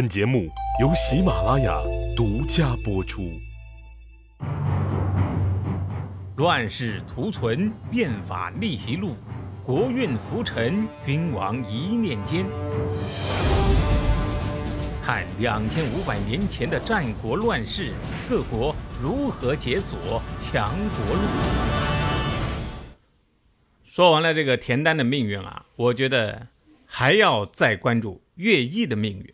本节目由喜马拉雅独家播出。乱世图存，变法逆袭录，国运浮沉，君王一念间。看两千五百年前的战国乱世，各国如何解锁强国路。说完了这个田丹的命运啊，我觉得还要再关注乐毅的命运。《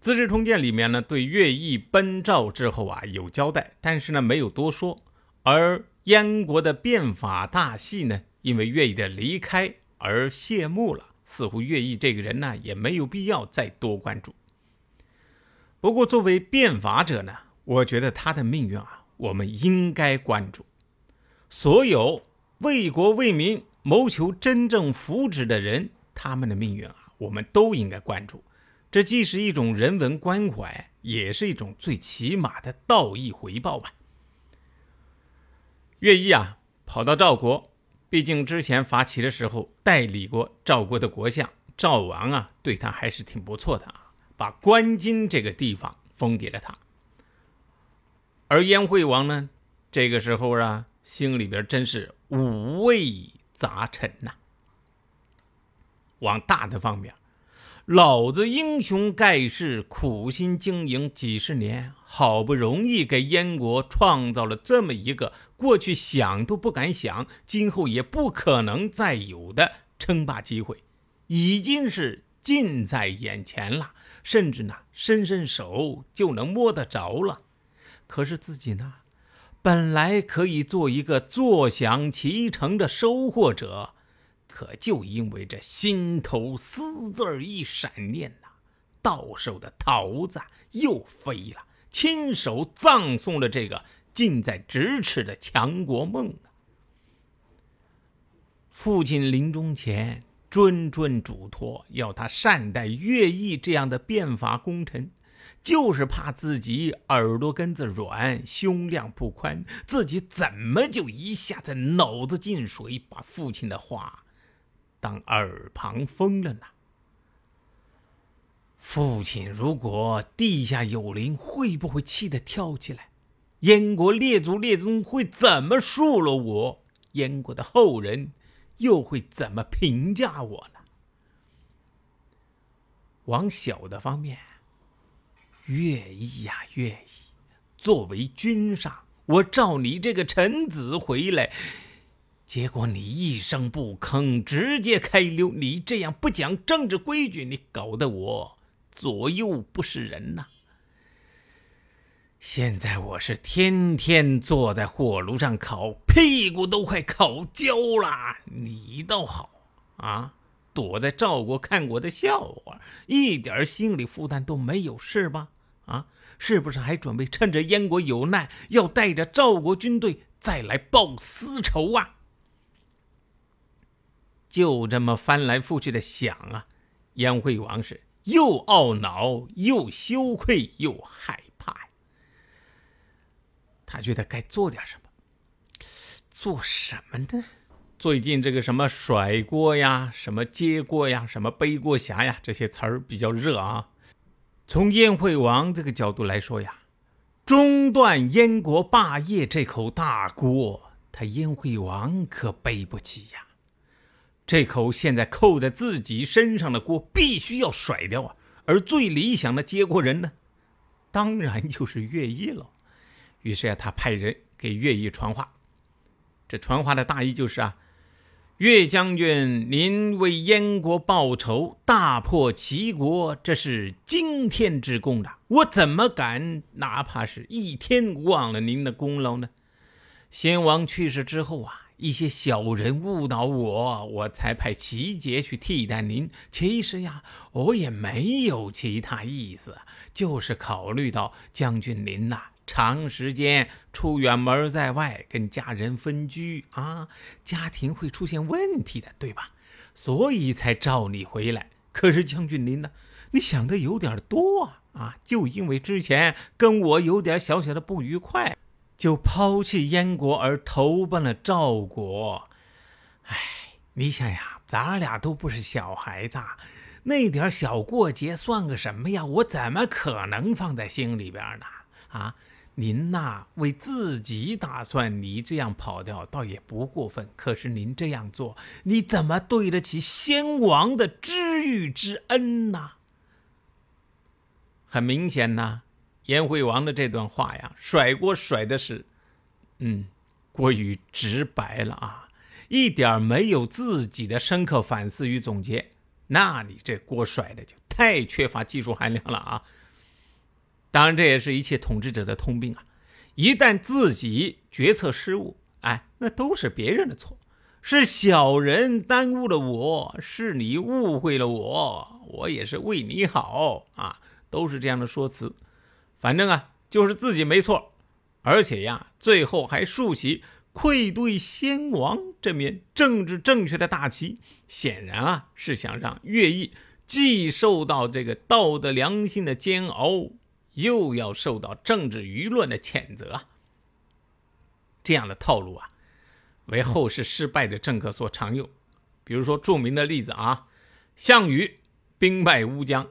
资治通鉴》里面呢，对乐毅奔赵之后啊有交代，但是呢没有多说。而燕国的变法大戏呢，因为乐毅的离开而谢幕了。似乎乐毅这个人呢，也没有必要再多关注。不过，作为变法者呢，我觉得他的命运啊，我们应该关注。所有为国为民谋求真正福祉的人，他们的命运啊，我们都应该关注。这既是一种人文关怀，也是一种最起码的道义回报吧。乐毅啊，跑到赵国，毕竟之前伐齐的时候代理过赵国的国相赵王啊，对他还是挺不错的啊，把关津这个地方封给了他。而燕惠王呢，这个时候啊，心里边真是五味杂陈呐。往大的方面。老子英雄盖世，苦心经营几十年，好不容易给燕国创造了这么一个过去想都不敢想、今后也不可能再有的称霸机会，已经是近在眼前了，甚至呢，伸伸手就能摸得着了。可是自己呢，本来可以做一个坐享其成的收获者。可就因为这心头私字一闪念呐，到手的桃子又飞了，亲手葬送了这个近在咫尺的强国梦啊！父亲临终前谆谆嘱托，要他善待乐毅这样的变法功臣，就是怕自己耳朵根子软，胸量不宽，自己怎么就一下子脑子进水，把父亲的话。当耳旁风了呢？父亲如果地下有灵，会不会气得跳起来？燕国列祖列宗会怎么数落我？燕国的后人又会怎么评价我呢？往小的方面，乐毅呀，乐毅，作为君上，我召你这个臣子回来。结果你一声不吭，直接开溜。你这样不讲政治规矩，你搞得我左右不是人呐！现在我是天天坐在火炉上烤，屁股都快烤焦了。你倒好啊，躲在赵国看我的笑话，一点心理负担都没有，是吧？啊，是不是还准备趁着燕国有难，要带着赵国军队再来报私仇啊？就这么翻来覆去的想啊，燕惠王是又懊恼又羞愧又害怕他觉得该做点什么，做什么呢？最近这个什么甩锅呀、什么接锅呀、什么背锅侠呀，这些词儿比较热啊。从燕惠王这个角度来说呀，中断燕国霸业这口大锅，他燕惠王可背不起呀。这口现在扣在自己身上的锅必须要甩掉啊！而最理想的接锅人呢，当然就是乐毅了。于是啊，他派人给乐毅传话。这传话的大意就是啊，岳将军，您为燕国报仇，大破齐国，这是惊天之功的。我怎么敢哪怕是一天忘了您的功劳呢？先王去世之后啊。一些小人误导我，我才派齐杰去替代您。其实呀，我也没有其他意思，就是考虑到将军您呐，长时间出远门在外，跟家人分居啊，家庭会出现问题的，对吧？所以才召你回来。可是将军您呢，你想的有点多啊！啊，就因为之前跟我有点小小的不愉快。就抛弃燕国而投奔了赵国，哎，你想呀，咱俩都不是小孩子，那点小过节算个什么呀？我怎么可能放在心里边呢？啊，您呐，为自己打算，你这样跑掉倒也不过分。可是您这样做，你怎么对得起先王的知遇之恩呢？很明显呐，颜惠王的这段话呀，甩锅甩的是，嗯，过于直白了啊，一点没有自己的深刻反思与总结。那你这锅甩的就太缺乏技术含量了啊！当然，这也是一切统治者的通病啊。一旦自己决策失误，哎，那都是别人的错，是小人耽误了我，是你误会了我，我也是为你好啊，都是这样的说辞。反正啊，就是自己没错，而且呀，最后还竖起。愧对先王这面政治正确的大旗，显然啊是想让乐毅既受到这个道德良心的煎熬，又要受到政治舆论的谴责啊。这样的套路啊，为后世失败的政客所常用。比如说著名的例子啊，项羽兵败乌江，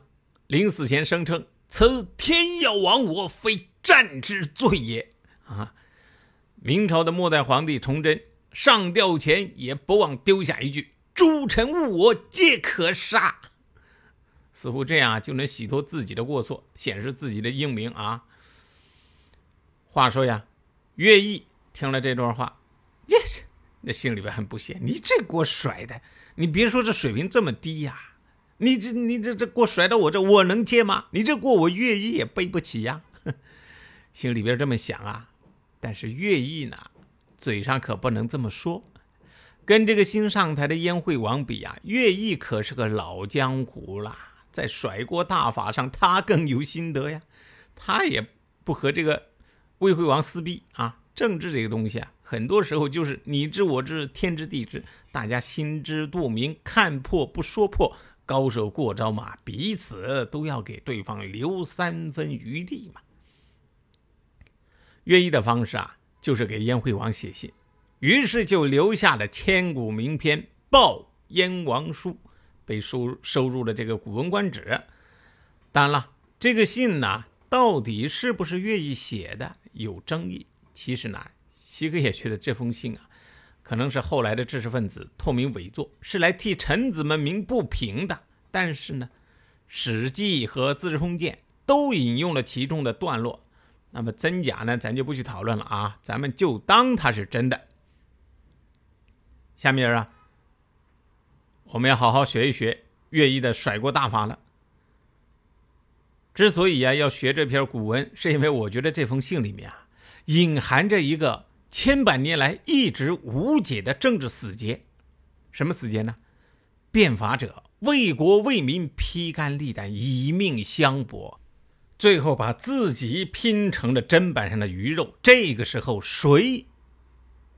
临死前声称：“此天要亡我，非战之罪也。”啊。明朝的末代皇帝崇祯上吊前也不忘丢下一句：“诸臣误我，皆可杀。”似乎这样就能洗脱自己的过错，显示自己的英明啊。话说呀，乐毅听了这段话，也是那心里边很不屑：“你这锅甩的，你别说这水平这么低呀，你这你这这锅甩到我这，我能接吗？你这锅我乐毅也背不起呀。”心里边这么想啊。但是乐毅呢，嘴上可不能这么说。跟这个新上台的燕惠王比啊，乐毅可是个老江湖啦，在甩锅大法上他更有心得呀。他也不和这个魏惠王撕逼啊。政治这个东西啊，很多时候就是你知我知，天知地知，大家心知肚明，看破不说破，高手过招嘛，彼此都要给对方留三分余地嘛。乐毅的方式啊，就是给燕惠王写信，于是就留下了千古名篇《报燕王书》，被收收入了这个《古文观止》。当然了，这个信呢，到底是不是乐毅写的，有争议。其实呢，西哥也觉得这封信啊，可能是后来的知识分子托名伪作，是来替臣子们鸣不平的。但是呢，《史记》和《资治通鉴》都引用了其中的段落。那么真假呢，咱就不去讨论了啊，咱们就当它是真的。下面啊，我们要好好学一学乐毅的甩锅大法了。之所以啊要学这篇古文，是因为我觉得这封信里面啊，隐含着一个千百年来一直无解的政治死结。什么死结呢？变法者为国为民披肝沥胆，以命相搏。最后把自己拼成了砧板上的鱼肉，这个时候谁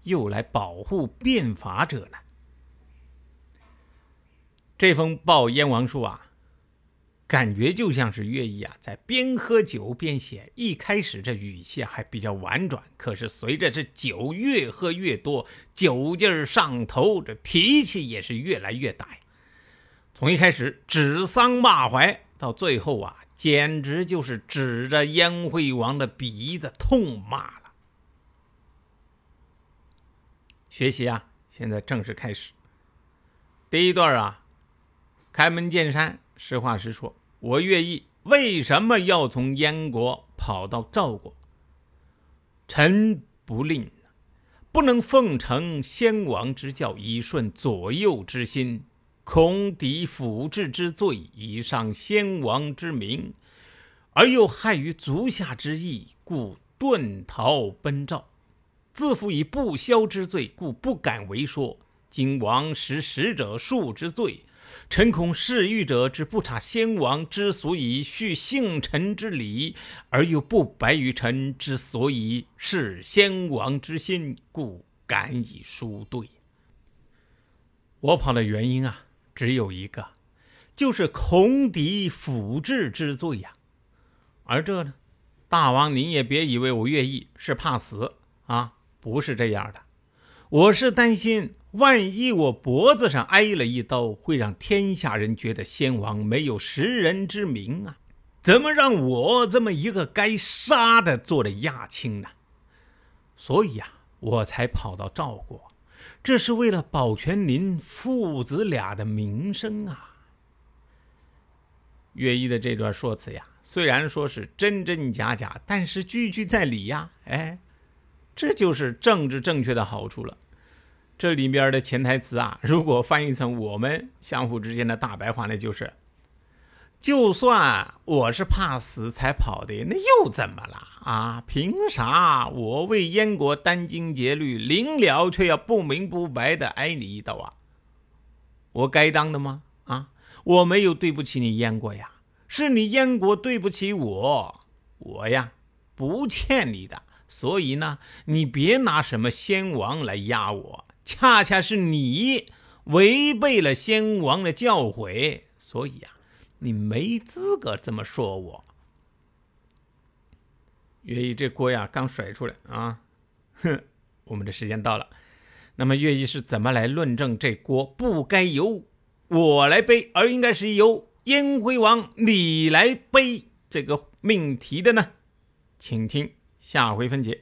又来保护变法者呢？这封报燕王书啊，感觉就像是乐毅啊在边喝酒边写。一开始这语气还比较婉转，可是随着这酒越喝越多，酒劲上头，这脾气也是越来越大呀。从一开始指桑骂槐，到最后啊。简直就是指着燕惠王的鼻子痛骂了。学习啊，现在正式开始。第一段啊，开门见山，实话实说，我乐意为什么要从燕国跑到赵国？臣不吝，不能奉承先王之教，以顺左右之心。恐抵辅治之罪，以伤先王之名，而又害于足下之意，故遁逃奔赵。自负以不肖之罪，故不敢为说。今王实使者数之罪，臣恐侍御者之不察先王之所以续幸臣之礼，而又不白于臣之所以事先王之心，故敢以书对。我跑的原因啊！只有一个，就是恐敌辅治之罪呀。而这呢，大王您也别以为我愿意是怕死啊，不是这样的。我是担心万一我脖子上挨了一刀，会让天下人觉得先王没有识人之明啊！怎么让我这么一个该杀的做了亚卿呢？所以啊，我才跑到赵国，这是为了保全您父子俩的名声啊！乐毅的这段说辞呀，虽然说是真真假假，但是句句在理呀！哎，这就是政治正确的好处了。这里边的潜台词啊，如果翻译成我们相互之间的大白话，那就是：就算我是怕死才跑的，那又怎么了啊？凭啥我为燕国殚精竭虑，临了却要不明不白的挨你一刀啊？我该当的吗？啊？我没有对不起你燕国呀，是你燕国对不起我，我呀不欠你的，所以呢，你别拿什么先王来压我，恰恰是你违背了先王的教诲，所以呀，你没资格这么说我。乐毅这锅呀刚甩出来啊，哼，我们的时间到了，那么乐毅是怎么来论证这锅不该由？我来背，而应该是由燕惠王你来背这个命题的呢？请听下回分解。